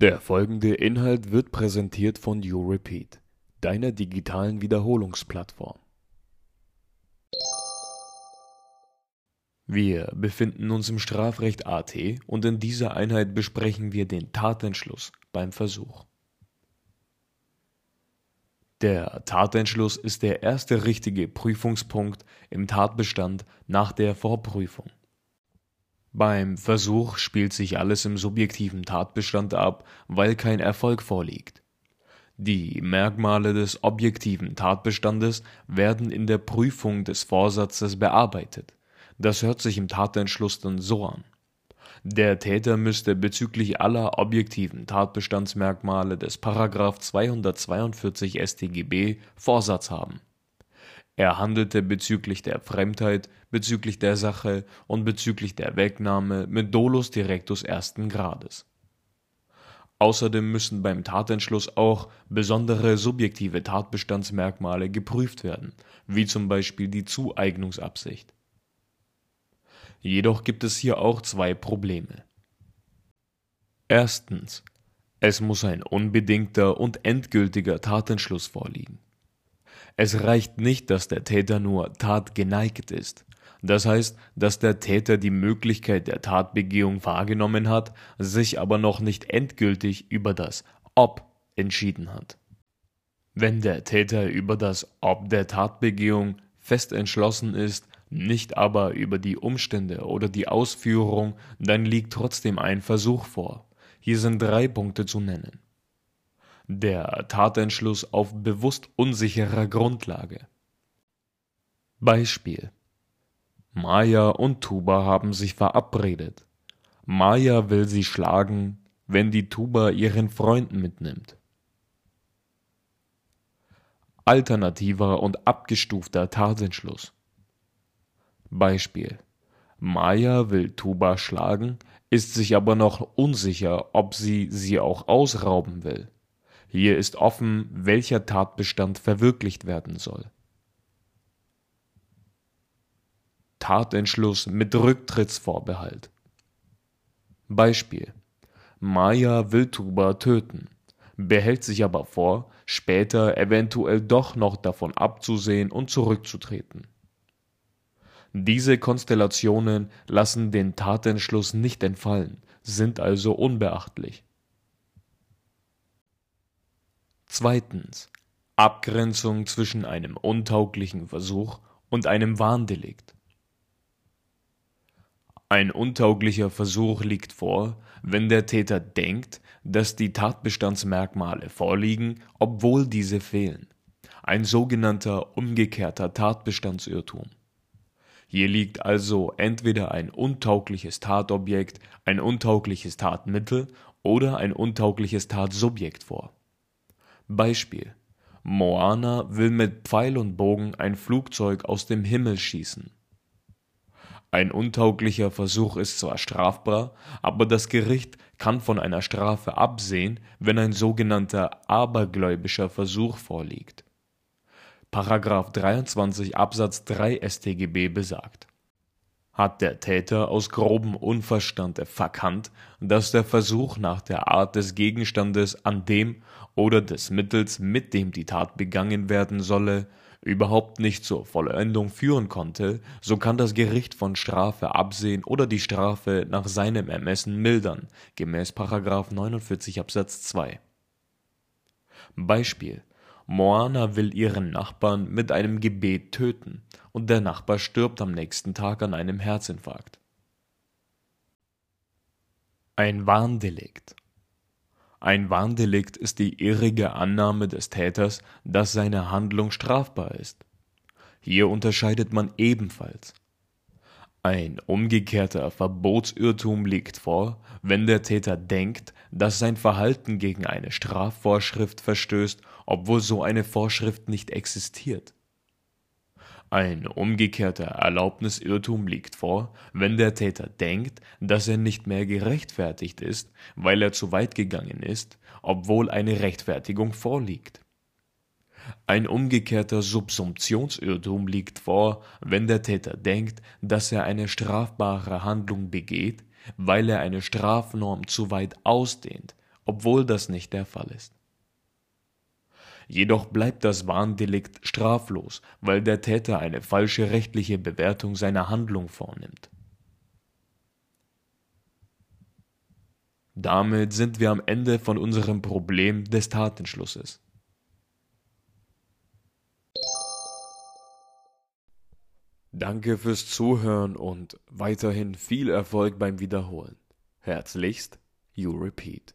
Der folgende Inhalt wird präsentiert von YouRepeat, deiner digitalen Wiederholungsplattform. Wir befinden uns im Strafrecht AT und in dieser Einheit besprechen wir den Tatentschluss beim Versuch. Der Tatentschluss ist der erste richtige Prüfungspunkt im Tatbestand nach der Vorprüfung. Beim Versuch spielt sich alles im subjektiven Tatbestand ab, weil kein Erfolg vorliegt. Die Merkmale des objektiven Tatbestandes werden in der Prüfung des Vorsatzes bearbeitet. Das hört sich im Tatentschluss dann so an. Der Täter müsste bezüglich aller objektiven Tatbestandsmerkmale des § 242 StGB Vorsatz haben er handelte bezüglich der Fremdheit, bezüglich der Sache und bezüglich der Wegnahme mit dolus directus ersten Grades. Außerdem müssen beim Tatentschluss auch besondere subjektive Tatbestandsmerkmale geprüft werden, wie zum Beispiel die Zueignungsabsicht. Jedoch gibt es hier auch zwei Probleme. Erstens. Es muss ein unbedingter und endgültiger Tatentschluss vorliegen es reicht nicht, dass der Täter nur tatgeneigt ist. Das heißt, dass der Täter die Möglichkeit der Tatbegehung wahrgenommen hat, sich aber noch nicht endgültig über das Ob entschieden hat. Wenn der Täter über das Ob der Tatbegehung fest entschlossen ist, nicht aber über die Umstände oder die Ausführung, dann liegt trotzdem ein Versuch vor. Hier sind drei Punkte zu nennen. Der Tatentschluss auf bewusst unsicherer Grundlage. Beispiel Maya und Tuba haben sich verabredet. Maya will sie schlagen, wenn die Tuba ihren Freund mitnimmt. Alternativer und abgestufter Tatentschluss. Beispiel Maya will Tuba schlagen, ist sich aber noch unsicher, ob sie sie auch ausrauben will. Hier ist offen, welcher Tatbestand verwirklicht werden soll. Tatentschluss mit Rücktrittsvorbehalt. Beispiel: Maya will Tuba töten, behält sich aber vor, später eventuell doch noch davon abzusehen und zurückzutreten. Diese Konstellationen lassen den Tatentschluss nicht entfallen, sind also unbeachtlich Zweitens. Abgrenzung zwischen einem untauglichen Versuch und einem Warndelikt. Ein untauglicher Versuch liegt vor, wenn der Täter denkt, dass die Tatbestandsmerkmale vorliegen, obwohl diese fehlen. Ein sogenannter umgekehrter Tatbestandsirrtum. Hier liegt also entweder ein untaugliches Tatobjekt, ein untaugliches Tatmittel oder ein untaugliches Tatsubjekt vor Beispiel: Moana will mit Pfeil und Bogen ein Flugzeug aus dem Himmel schießen. Ein untauglicher Versuch ist zwar strafbar, aber das Gericht kann von einer Strafe absehen, wenn ein sogenannter abergläubischer Versuch vorliegt. § 23 Absatz 3 StGB besagt hat der Täter aus grobem Unverstand verkannt, dass der Versuch nach der Art des Gegenstandes, an dem oder des Mittels, mit dem die Tat begangen werden solle, überhaupt nicht zur Vollendung führen konnte, so kann das Gericht von Strafe absehen oder die Strafe nach seinem Ermessen mildern, gemäß 49 Absatz 2. Beispiel Moana will ihren Nachbarn mit einem Gebet töten und der Nachbar stirbt am nächsten Tag an einem Herzinfarkt. Ein Warndelikt Ein Warndelikt ist die irrige Annahme des Täters, dass seine Handlung strafbar ist. Hier unterscheidet man ebenfalls ein umgekehrter Verbotsirrtum liegt vor, wenn der Täter denkt, dass sein Verhalten gegen eine Strafvorschrift verstößt, obwohl so eine Vorschrift nicht existiert. Ein umgekehrter Erlaubnisirrtum liegt vor, wenn der Täter denkt, dass er nicht mehr gerechtfertigt ist, weil er zu weit gegangen ist, obwohl eine Rechtfertigung vorliegt ein umgekehrter Subsumptionsirrtum liegt vor, wenn der Täter denkt, dass er eine strafbare Handlung begeht, weil er eine Strafnorm zu weit ausdehnt, obwohl das nicht der Fall ist. Jedoch bleibt das Warndelikt straflos, weil der Täter eine falsche rechtliche Bewertung seiner Handlung vornimmt. Damit sind wir am Ende von unserem Problem des Tatentschlusses. Danke fürs Zuhören und weiterhin viel Erfolg beim Wiederholen. Herzlichst, You Repeat.